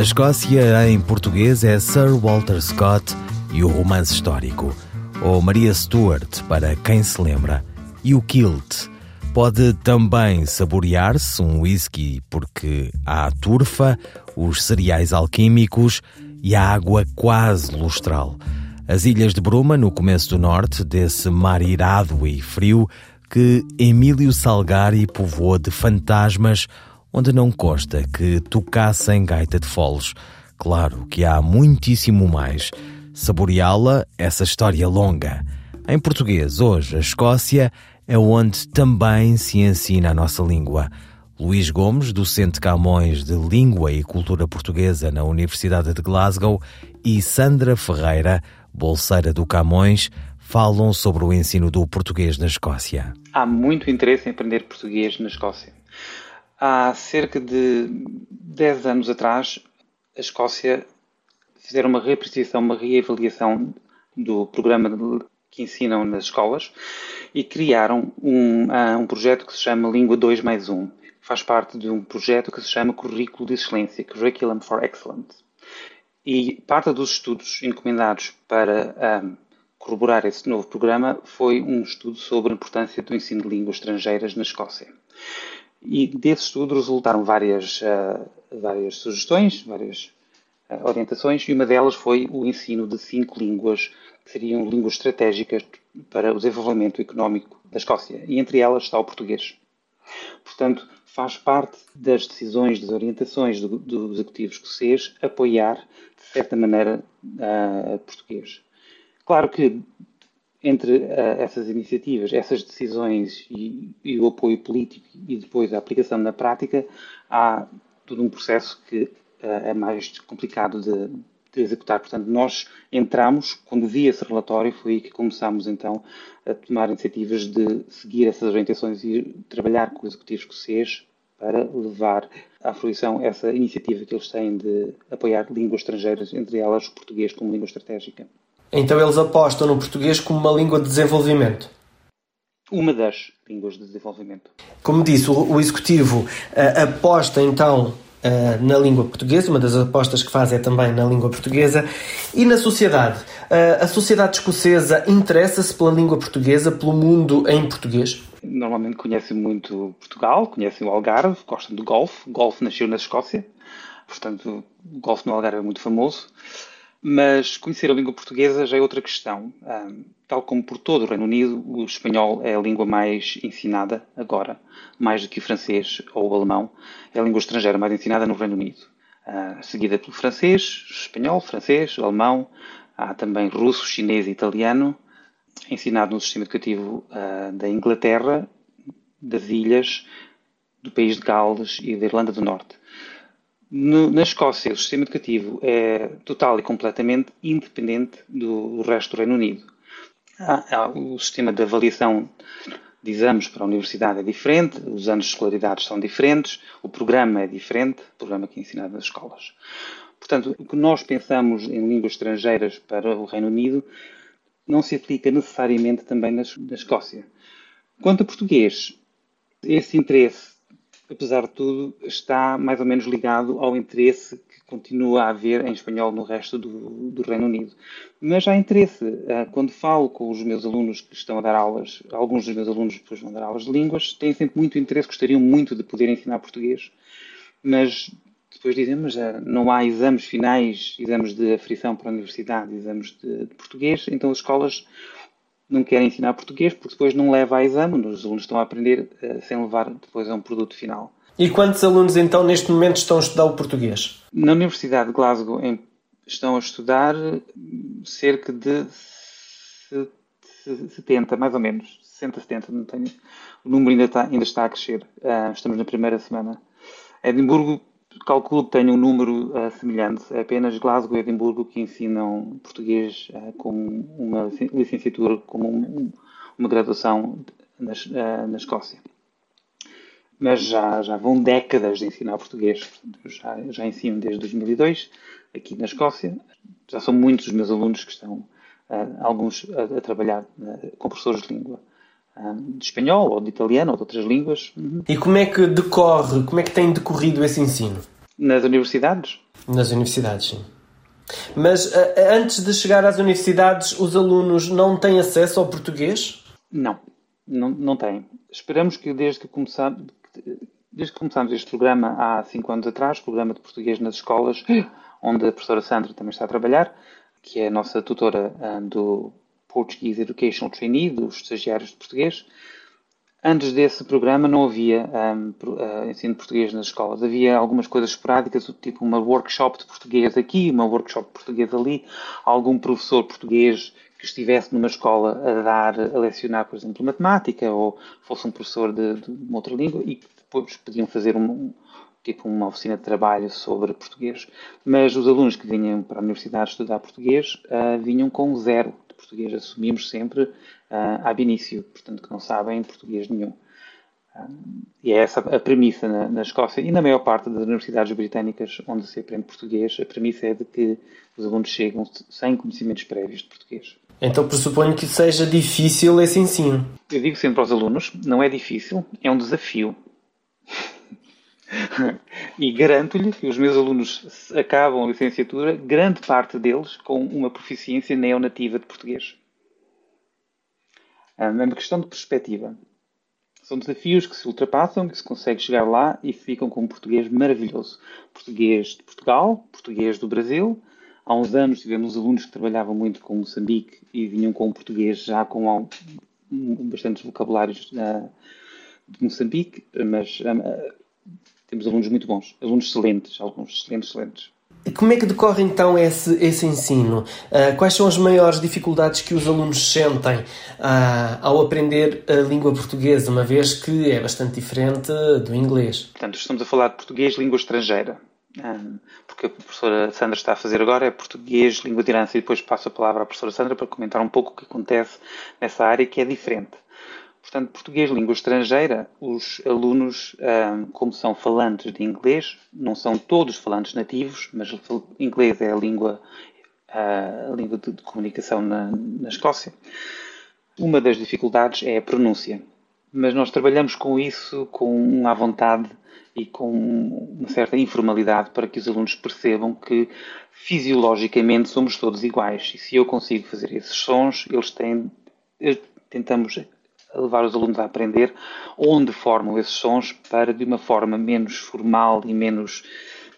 A Escócia em português é Sir Walter Scott e o romance histórico, ou Maria Stuart, para quem se lembra, e o kilt. Pode também saborear-se um whisky porque há a turfa, os cereais alquímicos e a água quase lustral. As ilhas de Bruma, no começo do norte, desse mar irado e frio que Emílio Salgari povoou de fantasmas onde não consta que tocassem gaita de foles. Claro que há muitíssimo mais. Saboreá-la, essa história longa. Em português, hoje, a Escócia é onde também se ensina a nossa língua. Luís Gomes, docente Camões de Língua e Cultura Portuguesa na Universidade de Glasgow, e Sandra Ferreira, bolseira do Camões, falam sobre o ensino do português na Escócia. Há muito interesse em aprender português na Escócia. Há cerca de 10 anos atrás, a Escócia fizeram uma reapreciação, uma reavaliação do programa que ensinam nas escolas e criaram um, uh, um projeto que se chama Língua 2 mais 1. Faz parte de um projeto que se chama Currículo de Excelência, Curriculum for Excellence. E parte dos estudos encomendados para um, corroborar esse novo programa foi um estudo sobre a importância do ensino de línguas estrangeiras na Escócia. E desse estudo resultaram várias, uh, várias sugestões, várias uh, orientações, e uma delas foi o ensino de cinco línguas, que seriam línguas estratégicas para o desenvolvimento económico da Escócia, e entre elas está o português. Portanto, faz parte das decisões, das orientações do, do Executivo escocês apoiar, de certa maneira, uh, português. Claro que entre uh, essas iniciativas, essas decisões e, e, o apoio político e depois a aplicação na prática, há todo um processo que uh, é mais complicado de, de, executar. Portanto, nós entramos, quando vi esse relatório, foi aí que começámos então a tomar iniciativas de seguir essas orientações e trabalhar com o Executivo Escocês para levar à fruição essa iniciativa que eles têm de apoiar línguas estrangeiras, entre elas o português como língua estratégica. Então eles apostam no português como uma língua de desenvolvimento. Uma das línguas de desenvolvimento. Como disse, o, o Executivo uh, aposta então uh, na língua portuguesa, uma das apostas que faz é também na língua portuguesa. E na sociedade? Uh, a sociedade escocesa interessa-se pela língua portuguesa, pelo mundo em português? Normalmente conhecem muito Portugal, conhecem o Algarve, gostam do golfe. O golfe nasceu na Escócia, portanto, o golfe no Algarve é muito famoso. Mas conhecer a língua portuguesa já é outra questão. Um, tal como por todo o Reino Unido, o espanhol é a língua mais ensinada agora, mais do que o francês ou o alemão. É a língua estrangeira mais ensinada no Reino Unido. Uh, seguida pelo francês, espanhol, francês, alemão, há também russo, chinês e italiano, ensinado no sistema educativo uh, da Inglaterra, das ilhas, do país de Gales e da Irlanda do Norte. No, na Escócia, o sistema educativo é total e completamente independente do resto do Reino Unido. Há, há, o sistema de avaliação de exames para a universidade é diferente, os anos de escolaridade são diferentes, o programa é diferente, o programa que é ensinado nas escolas. Portanto, o que nós pensamos em línguas estrangeiras para o Reino Unido não se aplica necessariamente também na, na Escócia. Quanto a português, esse interesse apesar de tudo, está mais ou menos ligado ao interesse que continua a haver em espanhol no resto do, do Reino Unido. Mas há interesse. Ah, quando falo com os meus alunos que estão a dar aulas, alguns dos meus alunos depois vão dar aulas de línguas, têm sempre muito interesse, gostariam muito de poder ensinar português, mas depois dizem, mas ah, não há exames finais, exames de aferição para a universidade, exames de, de português, então as escolas não querem ensinar português porque depois não leva a exame, os alunos estão a aprender uh, sem levar depois a um produto final. E quantos alunos então neste momento estão a estudar o português? Na Universidade de Glasgow em, estão a estudar cerca de 70, mais ou menos, 60, 70, não tenho. O número ainda está, ainda está a crescer. Uh, estamos na primeira semana. Edimburgo calculo que tenha um número uh, semelhante. É apenas Glasgow e Edimburgo que ensinam português uh, como uma licenciatura, como um, uma graduação na, uh, na Escócia. Mas já, já vão décadas de ensinar português. Já, já ensino desde 2002 aqui na Escócia. Já são muitos os meus alunos que estão, alguns a, a trabalhar com professores de língua de espanhol ou de italiano ou de outras línguas. Uhum. E como é que decorre, como é que tem decorrido esse ensino? Nas universidades? Nas universidades, sim. Mas antes de chegar às universidades, os alunos não têm acesso ao português? Não, não, não têm. Esperamos que desde que começamos, desde que começámos este programa há cinco anos atrás, programa de português nas escolas, onde a professora Sandra também está a trabalhar, que é a nossa tutora do Portuguese Educational Trainee, dos estagiários de português. Antes desse programa não havia um, uh, ensino de português nas escolas. Havia algumas coisas esporádicas, tipo uma workshop de português aqui, uma workshop de português ali, algum professor português que estivesse numa escola a dar, a lecionar, por exemplo, matemática, ou fosse um professor de, de uma outra língua, e que depois podiam fazer um, tipo uma oficina de trabalho sobre português. Mas os alunos que vinham para a universidade estudar português uh, vinham com zero português assumimos sempre uh, ab início, portanto que não sabem português nenhum. Um, e é essa a premissa na, na, Escócia e na maior parte das universidades britânicas onde se aprende português, a premissa é de que os alunos chegam sem conhecimentos prévios de português. Então pressuponho que seja difícil esse ensino. Eu digo sempre aos alunos, não é difícil, é um desafio. E garanto-lhe que os meus alunos acabam a licenciatura, grande parte deles com uma proficiência neonativa de português. É uma questão de perspectiva. São desafios que se ultrapassam, que se consegue chegar lá e ficam com um português maravilhoso. Português de Portugal, português do Brasil. Há uns anos tivemos alunos que trabalhavam muito com Moçambique e vinham com o português já com bastantes vocabulários de Moçambique, mas temos alunos muito bons, alunos excelentes, alguns excelentes, excelentes. E como é que decorre então esse, esse ensino? Uh, quais são as maiores dificuldades que os alunos sentem uh, ao aprender a língua portuguesa, uma vez que é bastante diferente do inglês? Portanto, estamos a falar de português, língua estrangeira. Um, ah, porque a professora Sandra está a fazer agora é português, língua de herança, e depois passo a palavra à professora Sandra para comentar um pouco o que acontece nessa área que é diferente. Portanto, português, língua estrangeira, os alunos, como são falantes de inglês, não são todos falantes nativos, mas inglês é a língua, a língua de, comunicação na, na Escócia. Uma das dificuldades é a pronúncia, mas nós trabalhamos com isso com uma vontade e com uma certa informalidade para que os alunos percebam que fisiologicamente somos todos iguais. E se eu consigo fazer esses sons, eles têm. Tentamos a levar os alunos a aprender onde formam esses sons para, de uma forma menos formal e menos,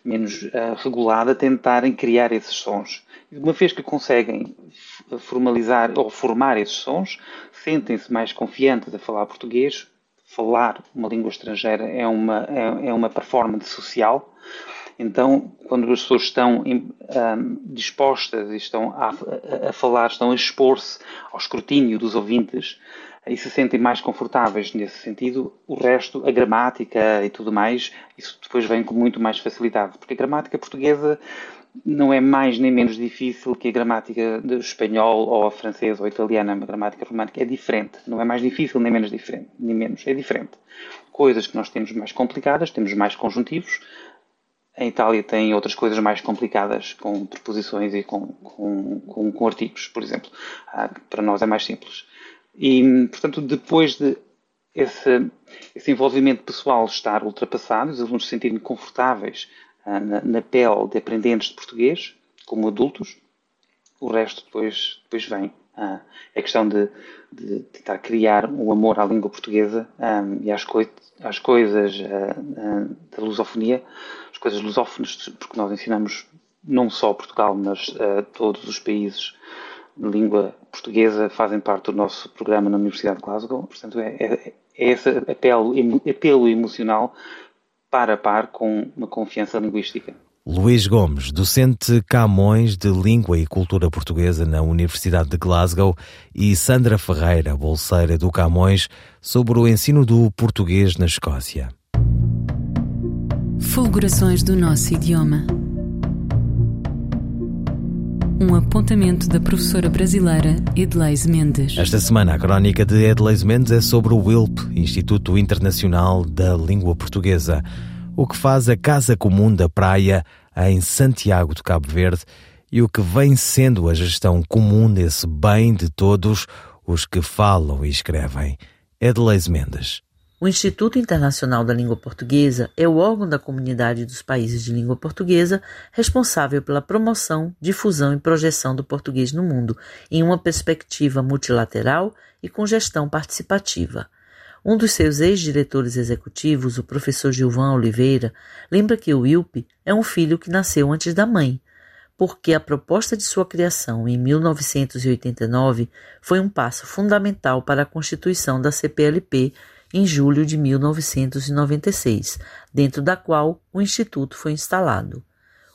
menos uh, regulada, tentarem criar esses sons. Uma vez que conseguem formalizar ou formar esses sons, sentem-se mais confiantes a falar português. Falar uma língua estrangeira é uma, é, é uma performance social. Então, quando as pessoas estão um, ah, dispostas e estão a, a falar, estão a expor-se ao escrutínio dos ouvintes, e se sentem mais confortáveis nesse sentido, o resto, a gramática e tudo mais, isso depois vem com muito mais facilidade, porque a gramática portuguesa não é mais nem menos difícil que a gramática do espanhol ou a francesa ou a italiana, a gramática romântica é diferente, não é mais difícil nem menos diferente, nem menos, é diferente. Coisas que nós temos mais complicadas, temos mais conjuntivos, a Itália tem outras coisas mais complicadas, com preposições e com, com, com, com artigos, por exemplo. Ah, para nós é mais simples. E, portanto, depois de esse, esse envolvimento pessoal estar ultrapassado, os alunos se sentirem confortáveis ah, na, na, pele de aprendentes de português, como adultos, o resto depois, depois vem. Ah, é questão de, de, tentar criar um amor à língua portuguesa ah, e às, coi às coisas da lusofonia, as coisas lusófonas, porque nós ensinamos não só Portugal, mas todos os países língua portuguesa fazem parte do nosso programa na Universidade de Glasgow. Portanto, é, é, é esse apelo, apelo emocional par a par com uma confiança linguística. Luís Gomes, docente Camões de Língua e Cultura Portuguesa na Universidade de Glasgow, e Sandra Ferreira, bolseira do Camões, sobre o ensino do português na Escócia. Fulgurações do nosso idioma. Um apontamento da professora brasileira Edleise Mendes. Esta semana a crónica de Edleise Mendes é sobre o WILP, Instituto Internacional da Língua Portuguesa, o que faz a Casa Comum da Praia em Santiago de Cabo Verde e o que vem sendo a gestão comum desse bem de todos os que falam e escrevem. Edleise Mendes. O Instituto Internacional da Língua Portuguesa é o órgão da comunidade dos países de língua portuguesa responsável pela promoção, difusão e projeção do português no mundo, em uma perspectiva multilateral e com gestão participativa. Um dos seus ex-diretores executivos, o professor Gilvan Oliveira, lembra que o ILP é um filho que nasceu antes da mãe, porque a proposta de sua criação em 1989 foi um passo fundamental para a constituição da CPLP em julho de 1996, dentro da qual o Instituto foi instalado.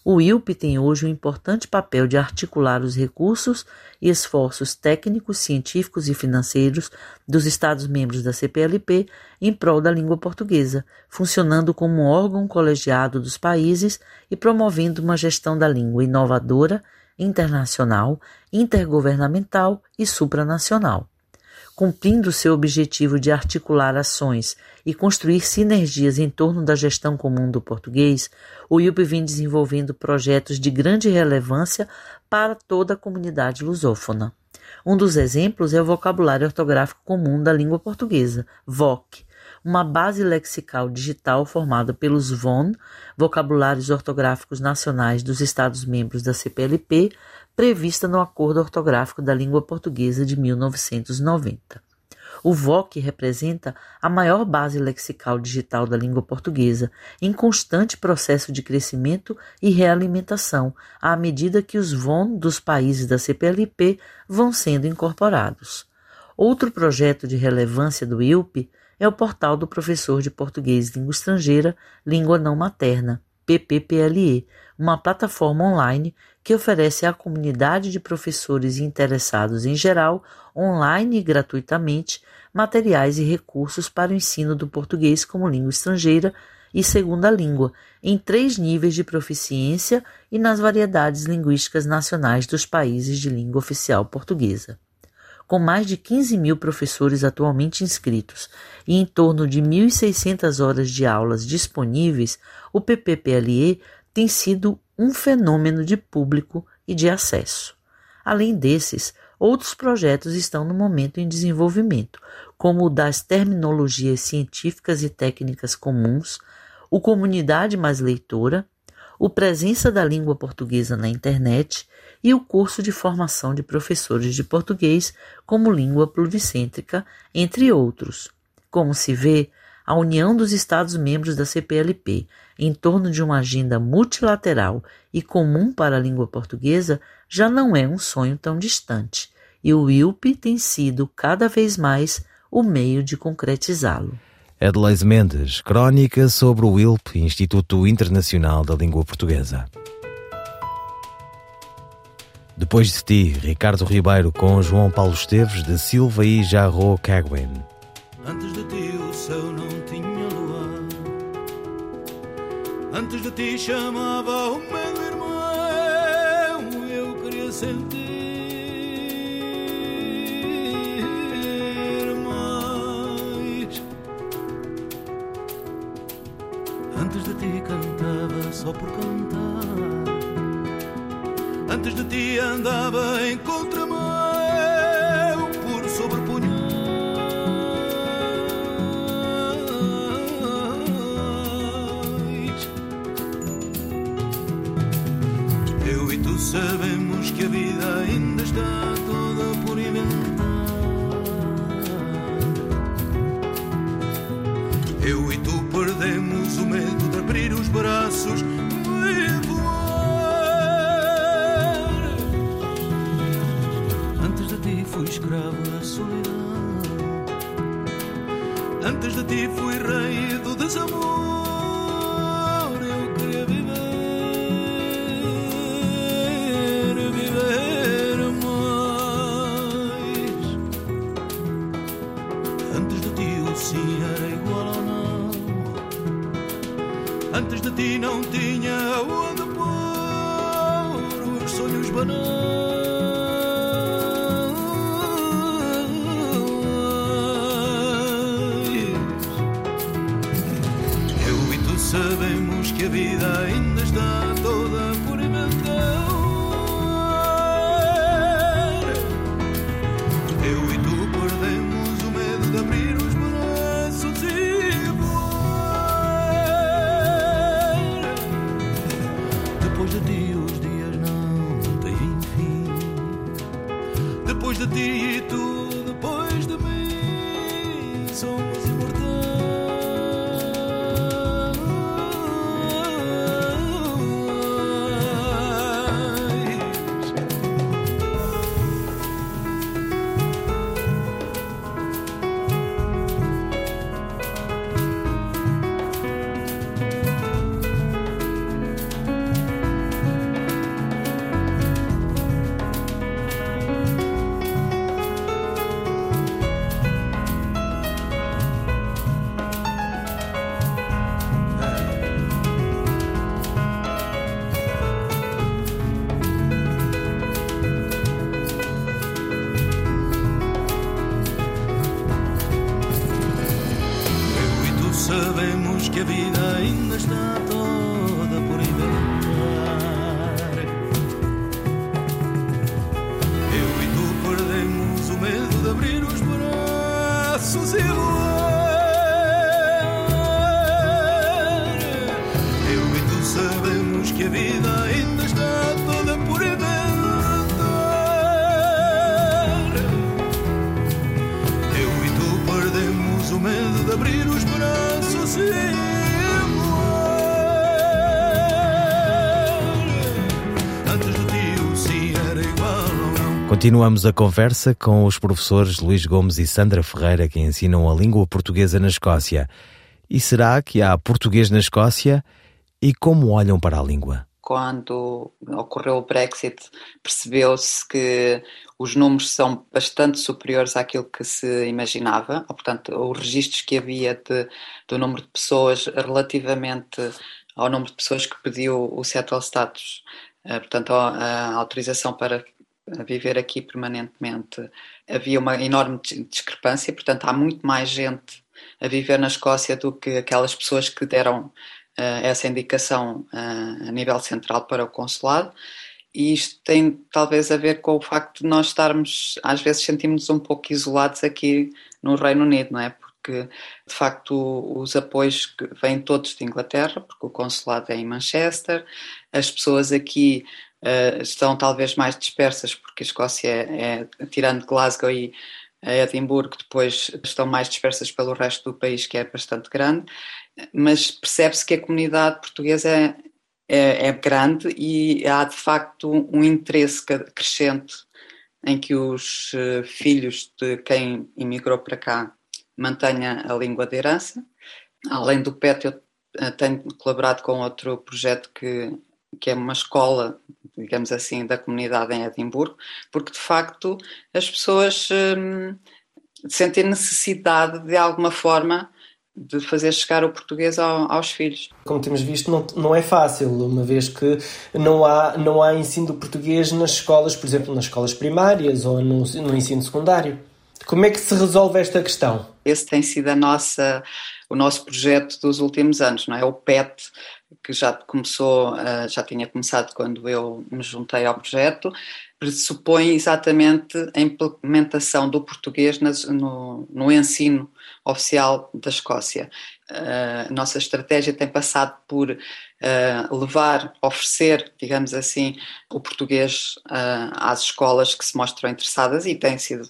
O ILP tem hoje um importante papel de articular os recursos e esforços técnicos, científicos e financeiros dos Estados-membros da CPLP em prol da língua portuguesa, funcionando como um órgão colegiado dos países e promovendo uma gestão da língua inovadora, internacional, intergovernamental e supranacional cumprindo seu objetivo de articular ações e construir sinergias em torno da gestão comum do português, o IUP vem desenvolvendo projetos de grande relevância para toda a comunidade lusófona. Um dos exemplos é o Vocabulário Ortográfico Comum da Língua Portuguesa, VOC, uma base lexical digital formada pelos VON, Vocabulários Ortográficos Nacionais dos Estados-membros da CPLP, prevista no Acordo Ortográfico da Língua Portuguesa de 1990. O VOC representa a maior base lexical digital da língua portuguesa, em constante processo de crescimento e realimentação, à medida que os VON dos países da CPLP vão sendo incorporados. Outro projeto de relevância do ILP é o portal do professor de português língua estrangeira, língua não materna, PPPLE, uma plataforma online que oferece à comunidade de professores interessados em geral, online e gratuitamente, materiais e recursos para o ensino do português como língua estrangeira e segunda língua, em três níveis de proficiência e nas variedades linguísticas nacionais dos países de língua oficial portuguesa. Com mais de 15 mil professores atualmente inscritos e em torno de 1.600 horas de aulas disponíveis, o PPPLE tem sido um fenômeno de público e de acesso. Além desses, outros projetos estão no momento em desenvolvimento, como o das terminologias científicas e técnicas comuns, o Comunidade Mais Leitora, o Presença da Língua Portuguesa na Internet e o curso de formação de professores de português como língua pluricêntrica, entre outros. Como se vê, a união dos Estados-membros da CPLP em torno de uma agenda multilateral e comum para a língua portuguesa já não é um sonho tão distante, e o ILP tem sido cada vez mais o meio de concretizá-lo. Edleise Mendes, crónica sobre o ILP, Instituto Internacional da Língua Portuguesa. Depois de ti, Ricardo Ribeiro com João Paulo Esteves de Silva e Jarro Cagwin. Antes de ti o céu não tinha lua Antes de ti chamava o meu irmão Eu queria sentir Antes de ti cantava só por cantar Antes de ti andava em contramão por e tu sabemos que a vida ainda está toda por inventar. Eu e tu medo de abrir os braços e voar. Antes de ti fui escravo da solidão. Antes de ti fui vida ainda está toda Continuamos a conversa com os professores Luís Gomes e Sandra Ferreira que ensinam a língua portuguesa na Escócia. E será que há português na Escócia? E como olham para a língua? quando ocorreu o Brexit, percebeu-se que os números são bastante superiores àquilo que se imaginava, portanto, os registros que havia de, do número de pessoas relativamente ao número de pessoas que pediu o settle status, eh, portanto, a autorização para viver aqui permanentemente, havia uma enorme dis- discrepância, portanto, há muito mais gente a viver na Escócia do que aquelas pessoas que deram eh, essa indicação eh, a nível central para o consulado. E isto tem talvez a ver com o facto de nós estarmos, às vezes sentimos um pouco isolados aqui no Reino Unido, não é? Porque de facto os apoios vêm todos de Inglaterra, porque o consulado é em Manchester, as pessoas aqui eh, estão talvez mais dispersas, porque a Escócia é, é tirando Glasgow e Edimburgo, depois estão mais dispersas pelo resto do país, que é bastante grande, mas percebe-se que a comunidade portuguesa é, é, é grande e há de facto um interesse crescente em que os eh, filhos de quem imigrou para cá mantenha a língua de herança. Além do PET, eu eh, tenho colaborado com outro projeto que, que é uma escola, digamos assim, da comunidade em Edimburgo, porque de facto as pessoas hum, sentem necessidade de alguma forma de fazer chegar o português ao- aos filhos. Como temos visto, não, não é fácil, uma vez que não há, não há ensino do português nas escolas, por exemplo, nas escolas primárias ou no, no ensino secundário. Como é que se resolve esta questão? Esse tem sido a nossa, o nosso projeto dos últimos anos, não é? O PET, que já começou, ah, já tinha começado quando eu me juntei ao projeto, pressupõe exatamente a implementação do português no, no ensino oficial da Escócia. Ah, A nossa estratégia tem passado por ah, levar, oferecer, digamos assim, o português às escolas que se mostram interessadas e têm sido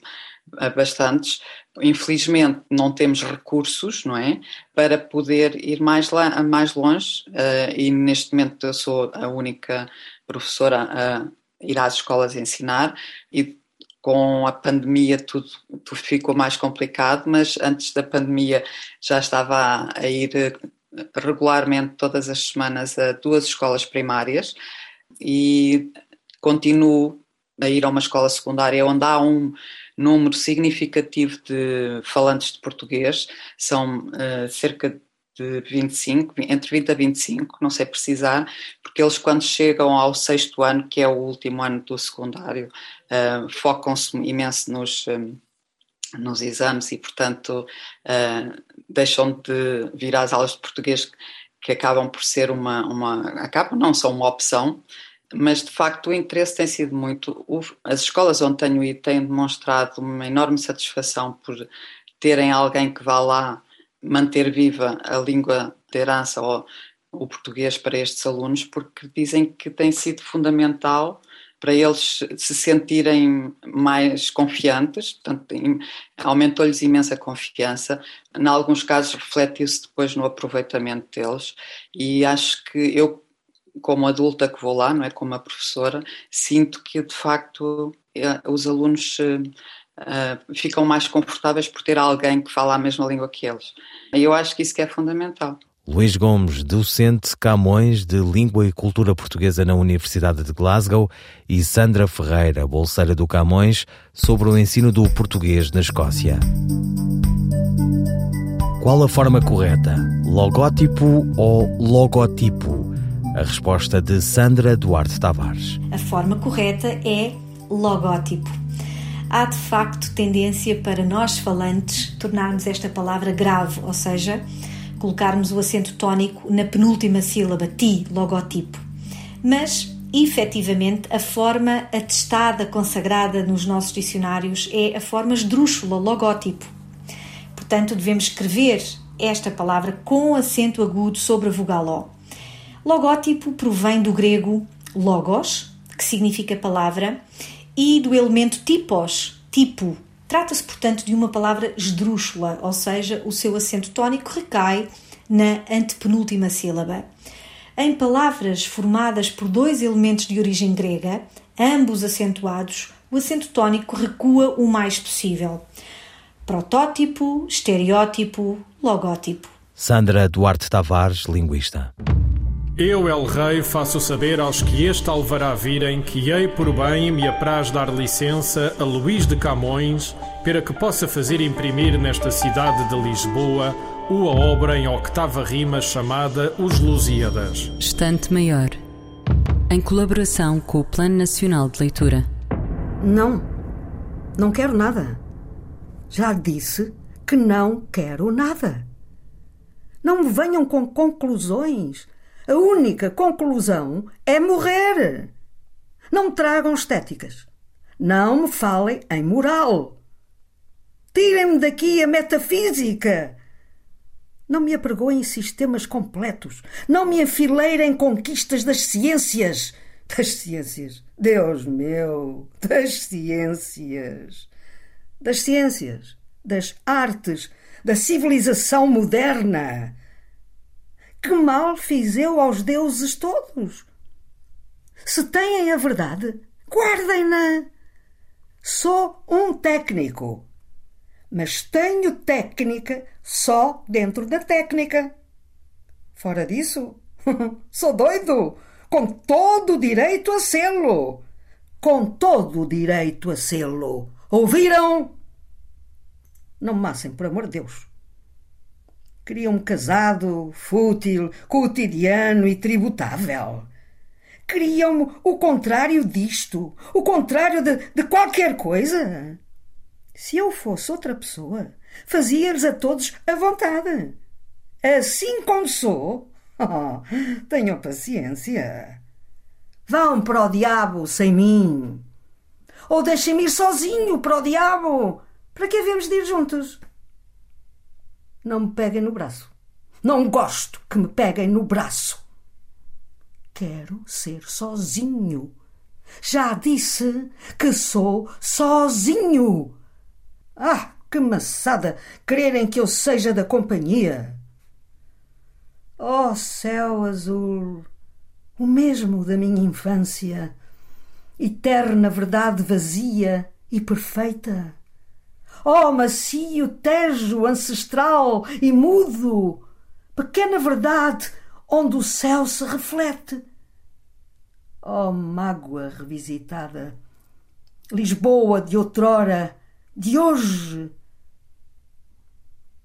bastantes. Infelizmente não temos recursos, não é, para poder ir mais, lá, mais longe ah, e neste momento eu sou a única professora a ir às escolas ensinar e com a pandemia tudo, tudo ficou mais complicado, mas antes da pandemia já estava a, a ir eh, regularmente todas as semanas a duas escolas primárias e continuo a ir a uma escola secundária onde há um número significativo de falantes de português, são eh, cerca de 25, entre 20 a 25, não sei precisar, porque eles quando chegam ao sexto ano, que é o último ano do secundário, eh, focam-se imenso nos, eh, nos exames e, portanto, eh, deixam de vir às aulas de português, que acabam por ser uma, uma acabam, não são uma opção, mas de facto o interesse tem sido muito. As escolas onde tenho ido têm demonstrado uma enorme satisfação por terem alguém que vá lá manter viva a língua de herança ou o português para estes alunos, porque dizem que tem sido fundamental para eles se sentirem mais confiantes, portanto, aumentou-lhes imensa confiança. Em alguns casos, refletiu-se depois no aproveitamento deles, e acho que eu, como adulta que vou lá, não é como a professora, sinto que de facto eh, os alunos uh, ficam mais confortáveis por ter alguém que fala a mesma língua que eles. Eu acho que isso que é fundamental. Luís Gomes, docente Camões de Língua e Cultura Portuguesa na Universidade de Glasgow, e Sandra Ferreira, bolseira do Camões, sobre o ensino do português na Escócia. Qual a forma correta? Logótipo ou logotipo? A resposta de Sandra Duarte Tavares. A forma correta é logótipo. Há de facto tendência para nós falantes tornarmos esta palavra grave, ou seja, colocarmos o acento tónico na penúltima sílaba, ti, logotipo. Mas, efetivamente, a forma atestada, consagrada nos nossos dicionários é a forma esdrúxula, logótipo. Portanto, devemos escrever esta palavra com acento agudo sobre a vogal O. Logótipo provém do grego logos, que significa palavra, e do elemento tipos, tipo, Trata-se, portanto, de uma palavra esdrúxula, ou seja, o seu acento tónico recai na antepenúltima sílaba. Em palavras formadas por dois elementos de origem grega, ambos acentuados, o acento tónico recua o mais possível. Protótipo, estereótipo, logótipo. Sandra Duarte Tavares, linguista. Eu, El Rei, faço saber aos que este alvará virem que hei por bem me apraz dar licença a Luís de Camões para que possa fazer imprimir nesta cidade de Lisboa uma obra em octava rima chamada Os Lusíadas. Estante Maior, em colaboração com o Plano Nacional de Leitura. Não, não quero nada. Já disse que não quero nada. Não me venham com conclusões a única conclusão é morrer. Não tragam estéticas. Não me falem em moral. Tirem-me daqui a metafísica. Não me apregoem sistemas completos. Não me enfileirem conquistas das ciências. Das ciências. Deus meu, das ciências. Das ciências, das artes, da civilização moderna. Que mal fiz eu aos deuses todos? Se têm a verdade, guardem-na. Sou um técnico, mas tenho técnica só dentro da técnica. Fora disso, sou doido, com todo o direito a sê-lo. Com todo o direito a sê-lo. Ouviram? Não me massem, por amor de Deus. Queriam-me casado, fútil, cotidiano e tributável. Queriam-me o contrário disto, o contrário de, de qualquer coisa. Se eu fosse outra pessoa, fazia-lhes a todos a vontade. Assim como sou, oh, tenham paciência. Vão para o diabo sem mim. Ou deixem-me ir sozinho para o diabo. Para que havemos de ir juntos? Não me peguem no braço. Não gosto que me peguem no braço. Quero ser sozinho. Já disse que sou sozinho. Ah, que maçada quererem que eu seja da companhia. Oh, céu azul, o mesmo da minha infância, eterna verdade vazia e perfeita. Oh, macio tejo ancestral e mudo, pequena verdade onde o céu se reflete. Oh, mágoa revisitada, Lisboa de outrora, de hoje.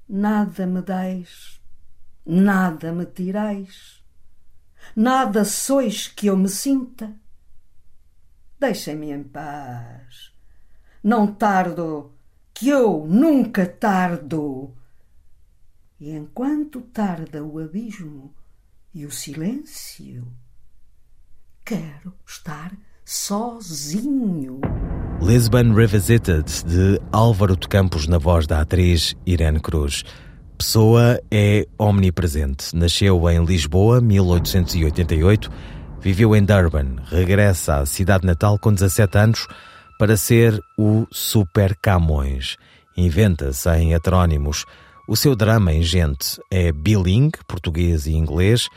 Nada me dais, nada me tirais, nada sois que eu me sinta. Deixem-me em paz. Não tardo que eu nunca tardo. E enquanto tarda o abismo, e o silêncio. Quero estar sozinho. Lisbon Revisited, de Álvaro de Campos, na voz da atriz Irene Cruz. Pessoa é omnipresente. Nasceu em Lisboa, 1888, viveu em Durban, regressa à cidade natal com 17 anos para ser o Super Camões. Inventa-se em heterónimos. O seu drama em gente é bilingue, português e inglês,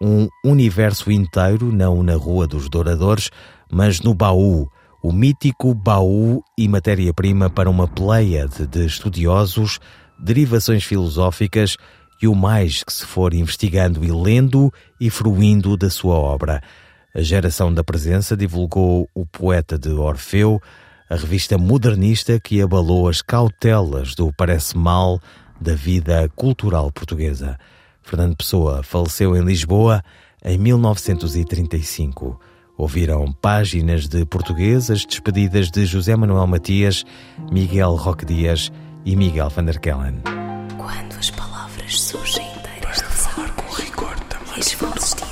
um universo inteiro, não na Rua dos Douradores, mas no baú, o mítico baú e matéria-prima para uma pleiade de estudiosos, derivações filosóficas e o mais que se for investigando e lendo e fruindo da sua obra. A geração da presença divulgou o poeta de Orfeu, a revista modernista que abalou as cautelas do parece mal da vida cultural portuguesa. Fernando Pessoa faleceu em Lisboa em 1935. Ouviram páginas de portuguesas despedidas de José Manuel Matias, Miguel Roque Dias e Miguel van der Kellen. Quando as palavras surgem inteiras de falar com rigor também.